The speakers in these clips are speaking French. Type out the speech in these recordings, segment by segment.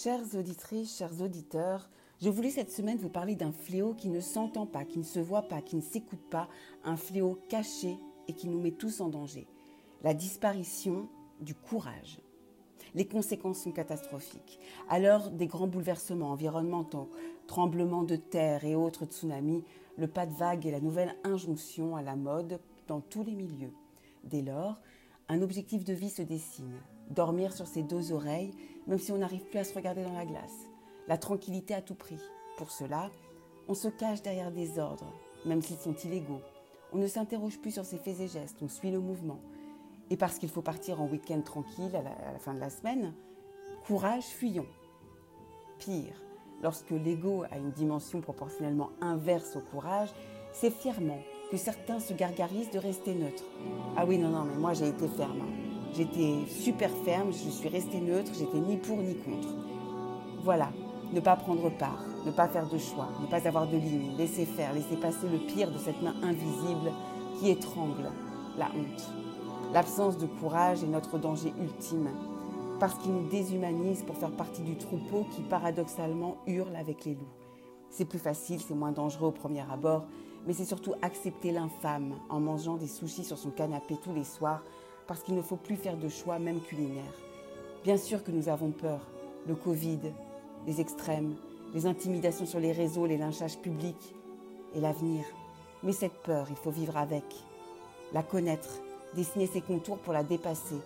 Chères auditrices, chers auditeurs, je voulais cette semaine vous parler d'un fléau qui ne s'entend pas, qui ne se voit pas, qui ne s'écoute pas, un fléau caché et qui nous met tous en danger. La disparition du courage. Les conséquences sont catastrophiques. À l'heure des grands bouleversements environnementaux, tremblements de terre et autres tsunamis, le pas de vague est la nouvelle injonction à la mode dans tous les milieux. Dès lors, un objectif de vie se dessine. Dormir sur ses deux oreilles, même si on n'arrive plus à se regarder dans la glace. La tranquillité à tout prix. Pour cela, on se cache derrière des ordres, même s'ils sont illégaux. On ne s'interroge plus sur ses faits et gestes, on suit le mouvement. Et parce qu'il faut partir en week-end tranquille à la, fin de la semaine, courage, fuyons. Pire, lorsque l'ego a une dimension proportionnellement inverse au courage, c'est fièrement que certains se gargarisent de rester neutres. Ah oui, non, non, mais moi j'ai été ferme. J'étais super ferme, je suis restée neutre, j'étais ni pour ni contre. Voilà, ne pas prendre part, ne pas faire de choix, ne pas avoir de ligne, laisser faire, laisser passer le pire de cette main invisible qui étrangle, la honte. L'absence de courage est notre danger ultime, parce qu'il nous déshumanise pour faire partie du troupeau qui paradoxalement hurle avec les loups. C'est plus facile, c'est moins dangereux au premier abord, mais c'est surtout accepter l'infâme en mangeant des sushis sur son canapé tous les soirs, parce qu'il ne faut plus faire de choix, même culinaire. Bien sûr que nous avons peur. Le Covid, les extrêmes, les intimidations sur les réseaux, les lynchages publics et l'avenir. Mais cette peur, il faut vivre avec, la connaître, dessiner ses contours pour la dépasser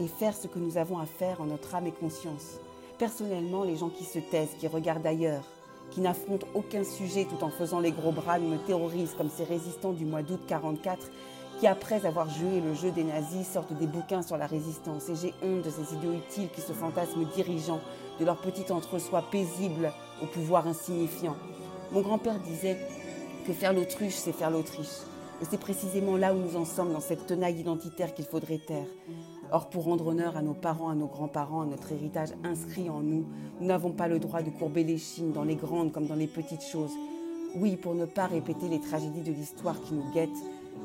et faire ce que nous avons à faire en notre âme et conscience. Personnellement, les gens qui se taisent, qui regardent ailleurs, qui n'affrontent aucun sujet tout en faisant les gros bras me terrorisent comme ces résistants du mois d'août 44 qui, après avoir joué le jeu des nazis, sortent des bouquins sur la résistance. Et j'ai honte de ces idiots utiles qui se fantasment dirigeants de leur petit entre-soi paisible au pouvoir insignifiant. Mon grand-père disait que faire l'autruche, c'est faire l'Autriche. Et c'est précisément là où nous en sommes dans cette tenaille identitaire qu'il faudrait taire. Or, pour rendre honneur à nos parents, à nos grands-parents, à notre héritage inscrit en nous, nous n'avons pas le droit de courber les chines dans les grandes comme dans les petites choses. Oui, pour ne pas répéter les tragédies de l'histoire qui nous guettent,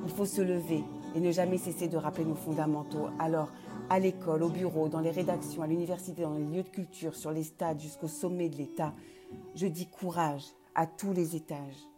il faut se lever et ne jamais cesser de rappeler nos fondamentaux. Alors, à l'école, au bureau, dans les rédactions, à l'université, dans les lieux de culture, sur les stades, jusqu'au sommet de l'État, je dis courage à tous les étages.